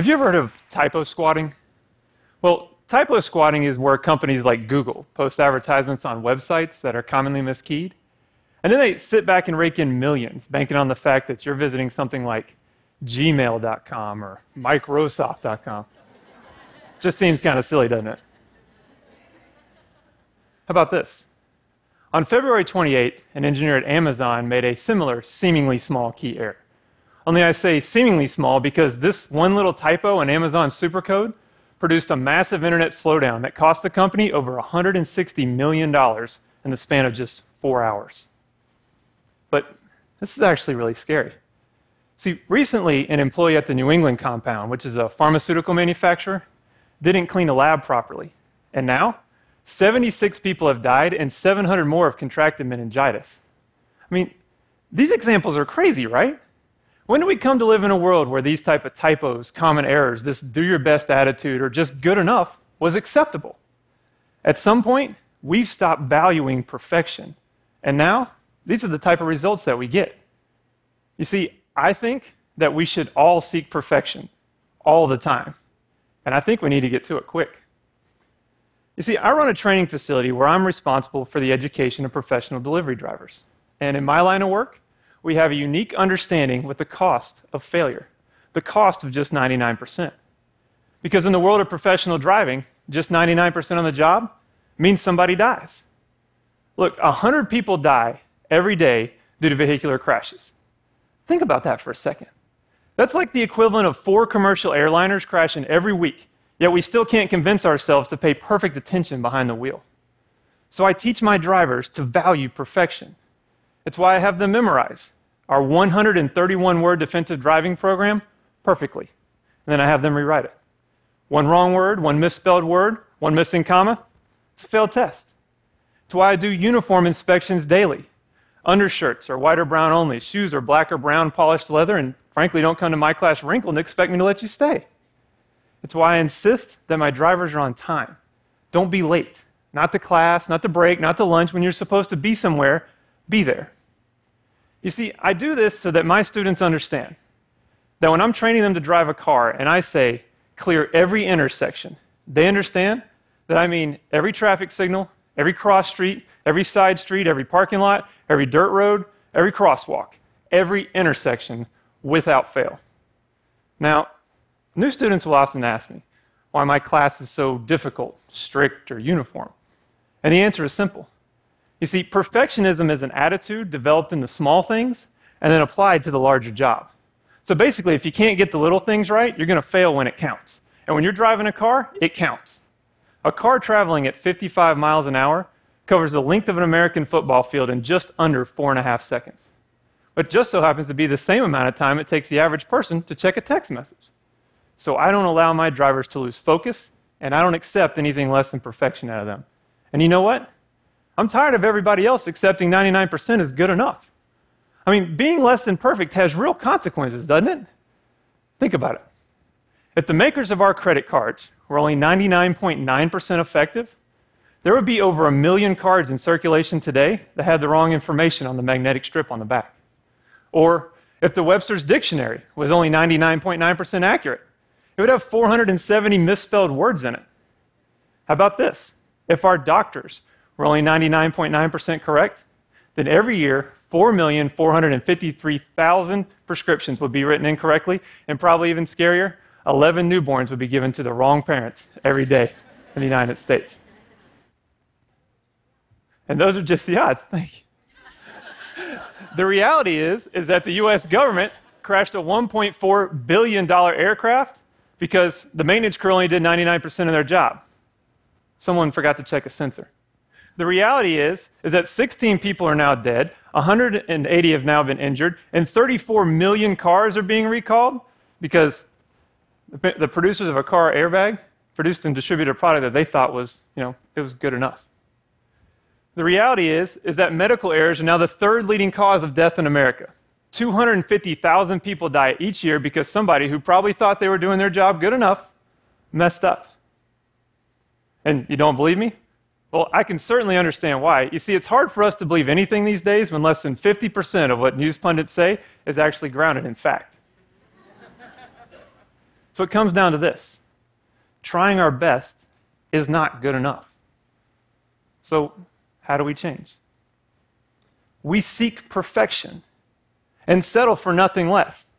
Have you ever heard of typo squatting? Well, typo squatting is where companies like Google post advertisements on websites that are commonly miskeyed. And then they sit back and rake in millions, banking on the fact that you're visiting something like gmail.com or microsoft.com. Just seems kind of silly, doesn't it? How about this? On February 28th, an engineer at Amazon made a similar, seemingly small key error. Only I say seemingly small because this one little typo in Amazon's supercode produced a massive internet slowdown that cost the company over $160 million in the span of just four hours. But this is actually really scary. See, recently, an employee at the New England compound, which is a pharmaceutical manufacturer, didn't clean a lab properly. And now, 76 people have died and 700 more have contracted meningitis. I mean, these examples are crazy, right? When do we come to live in a world where these type of typos, common errors, this do your best attitude, or just good enough was acceptable? At some point, we've stopped valuing perfection. And now, these are the type of results that we get. You see, I think that we should all seek perfection all the time. And I think we need to get to it quick. You see, I run a training facility where I'm responsible for the education of professional delivery drivers. And in my line of work, we have a unique understanding with the cost of failure, the cost of just 99%. Because in the world of professional driving, just 99% on the job means somebody dies. Look, 100 people die every day due to vehicular crashes. Think about that for a second. That's like the equivalent of four commercial airliners crashing every week, yet we still can't convince ourselves to pay perfect attention behind the wheel. So I teach my drivers to value perfection. It's why I have them memorize our 131 word defensive driving program perfectly. And then I have them rewrite it. One wrong word, one misspelled word, one missing comma, it's a failed test. It's why I do uniform inspections daily. Undershirts are white or brown only. Shoes are black or brown polished leather, and frankly, don't come to my class wrinkled and expect me to let you stay. It's why I insist that my drivers are on time. Don't be late. Not to class, not to break, not to lunch. When you're supposed to be somewhere, be there. You see, I do this so that my students understand that when I'm training them to drive a car and I say, clear every intersection, they understand that I mean every traffic signal, every cross street, every side street, every parking lot, every dirt road, every crosswalk, every intersection without fail. Now, new students will often ask me why my class is so difficult, strict, or uniform. And the answer is simple. You see, perfectionism is an attitude developed in the small things and then applied to the larger job. So basically, if you can't get the little things right, you're going to fail when it counts. And when you're driving a car, it counts. A car traveling at 55 miles an hour covers the length of an American football field in just under four and a half seconds. But just so happens to be the same amount of time it takes the average person to check a text message. So I don't allow my drivers to lose focus, and I don't accept anything less than perfection out of them. And you know what? I'm tired of everybody else accepting 99% is good enough. I mean, being less than perfect has real consequences, doesn't it? Think about it. If the makers of our credit cards were only 99.9% effective, there would be over a million cards in circulation today that had the wrong information on the magnetic strip on the back. Or if the Webster's Dictionary was only 99.9% accurate, it would have 470 misspelled words in it. How about this? If our doctors were only 99.9% correct, then every year 4,453,000 prescriptions would be written incorrectly, and probably even scarier, 11 newborns would be given to the wrong parents every day in the United States. And those are just the odds. Thank you. the reality is, is that the US government crashed a $1.4 billion aircraft because the maintenance crew only did 99% of their job. Someone forgot to check a sensor. The reality is, is that 16 people are now dead, 180 have now been injured, and 34 million cars are being recalled because the producers of a car airbag produced and distributed a product that they thought was, you know, it was good enough. The reality is, is that medical errors are now the third leading cause of death in America. 250,000 people die each year because somebody who probably thought they were doing their job good enough messed up. And you don't believe me? Well, I can certainly understand why. You see, it's hard for us to believe anything these days when less than 50% of what news pundits say is actually grounded in fact. So it comes down to this trying our best is not good enough. So, how do we change? We seek perfection and settle for nothing less.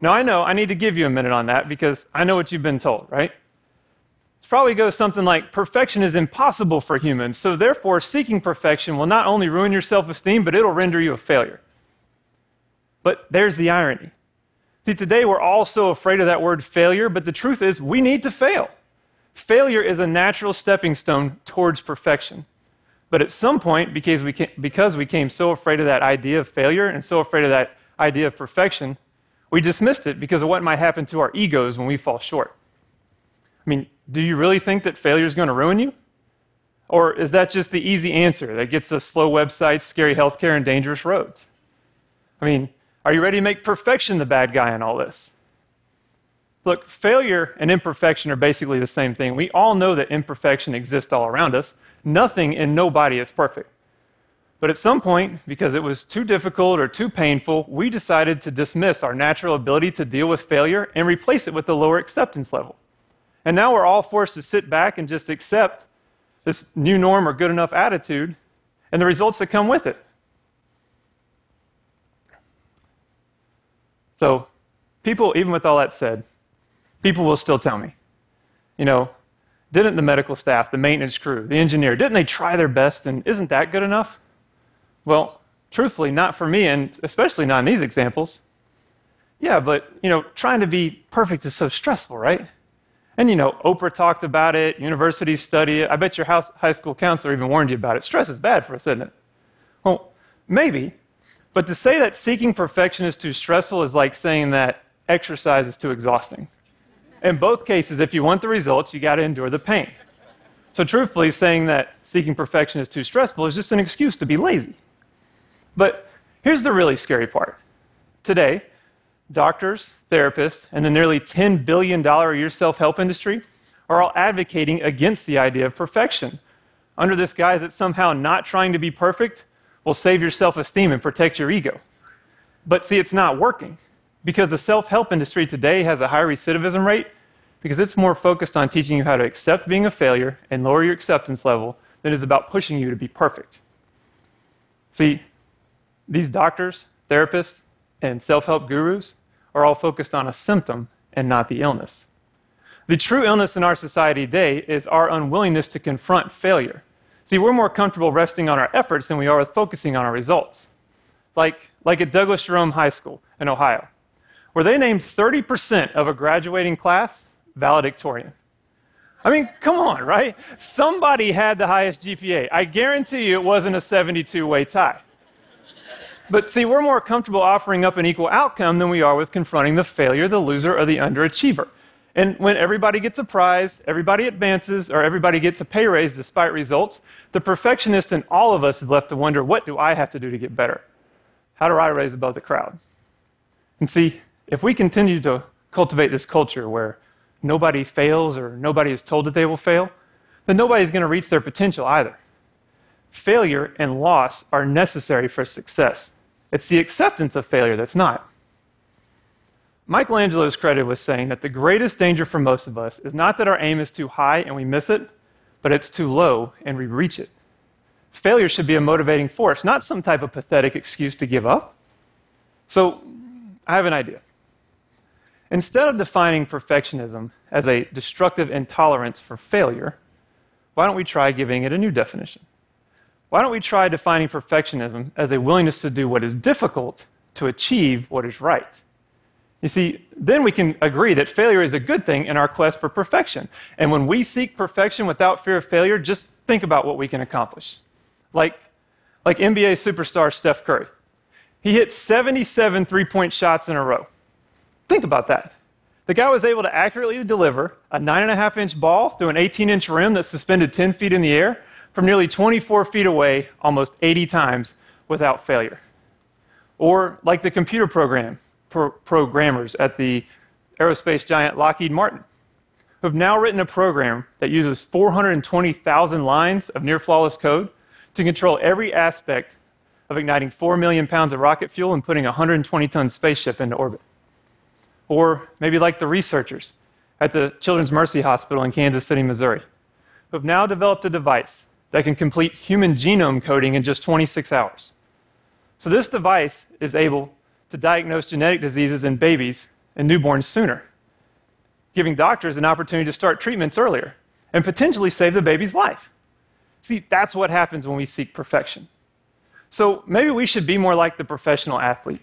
Now, I know I need to give you a minute on that because I know what you've been told, right? It probably goes something like perfection is impossible for humans, so therefore, seeking perfection will not only ruin your self esteem, but it'll render you a failure. But there's the irony. See, today we're all so afraid of that word failure, but the truth is we need to fail. Failure is a natural stepping stone towards perfection. But at some point, because we, because we came so afraid of that idea of failure and so afraid of that idea of perfection, we dismissed it because of what might happen to our egos when we fall short. I mean, do you really think that failure is going to ruin you? Or is that just the easy answer that gets us slow websites, scary healthcare, and dangerous roads? I mean, are you ready to make perfection the bad guy in all this? Look, failure and imperfection are basically the same thing. We all know that imperfection exists all around us. Nothing and nobody is perfect. But at some point, because it was too difficult or too painful, we decided to dismiss our natural ability to deal with failure and replace it with a lower acceptance level. And now we're all forced to sit back and just accept this new norm or good enough attitude and the results that come with it. So, people, even with all that said, people will still tell me, you know, didn't the medical staff, the maintenance crew, the engineer, didn't they try their best and isn't that good enough? Well, truthfully, not for me, and especially not in these examples. Yeah, but, you know, trying to be perfect is so stressful, right? And, you know, Oprah talked about it, universities study it. I bet your house, high school counselor even warned you about it. Stress is bad for us, isn't it? Well, maybe, but to say that seeking perfection is too stressful is like saying that exercise is too exhausting. In both cases, if you want the results, you got to endure the pain. So, truthfully, saying that seeking perfection is too stressful is just an excuse to be lazy. But here's the really scary part. Today, doctors, therapists, and the nearly $10 billion a year self help industry are all advocating against the idea of perfection under this guise that somehow not trying to be perfect will save your self esteem and protect your ego. But see, it's not working because the self help industry today has a high recidivism rate because it's more focused on teaching you how to accept being a failure and lower your acceptance level than it is about pushing you to be perfect. See, these doctors, therapists, and self help gurus are all focused on a symptom and not the illness. The true illness in our society today is our unwillingness to confront failure See, we're more comfortable resting on our efforts than we are with focusing on our results. Like, like at Dublin Jerome High School in Ohio, where they named 30% of a graduating class valedictorian. I mean, come on, right? Somebody had the highest GPA. I guarantee you it wasn't a 72 way tie. But see, we're more comfortable offering up an equal outcome than we are with confronting the failure, the loser, or the underachiever. And when everybody gets a prize, everybody advances, or everybody gets a pay raise despite results, the perfectionist in all of us is left to wonder what do I have to do to get better? How do I raise above the crowd? And see, if we continue to cultivate this culture where nobody fails or nobody is told that they will fail, then nobody's going to reach their potential either. Failure and loss are necessary for success. It's the acceptance of failure that's not. Michelangelo is credited with saying that the greatest danger for most of us is not that our aim is too high and we miss it, but it's too low and we reach it. Failure should be a motivating force, not some type of pathetic excuse to give up. So, I have an idea. Instead of defining perfectionism as a destructive intolerance for failure, why don't we try giving it a new definition? Why don't we try defining perfectionism as a willingness to do what is difficult to achieve what is right? You see, then we can agree that failure is a good thing in our quest for perfection. And when we seek perfection without fear of failure, just think about what we can accomplish. Like, like NBA superstar Steph Curry. He hit 77 three point shots in a row. Think about that. The guy was able to accurately deliver a 9.5 inch ball through an 18 inch rim that's suspended 10 feet in the air from nearly 24 feet away almost 80 times without failure. Or like the computer program pro- programmers at the aerospace giant Lockheed Martin, who have now written a program that uses 420,000 lines of near flawless code to control every aspect of igniting 4 million pounds of rocket fuel and putting a 120 ton spaceship into orbit. Or maybe like the researchers at the Children's Mercy Hospital in Kansas City, Missouri, who have now developed a device that can complete human genome coding in just 26 hours. So, this device is able to diagnose genetic diseases in babies and newborns sooner, giving doctors an opportunity to start treatments earlier and potentially save the baby's life. See, that's what happens when we seek perfection. So maybe we should be more like the professional athlete,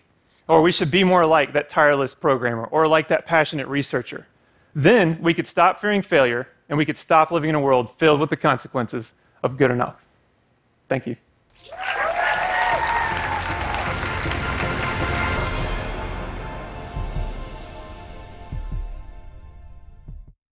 or we should be more like that tireless programmer, or like that passionate researcher. Then we could stop fearing failure and we could stop living in a world filled with the consequences of good enough. Thank you.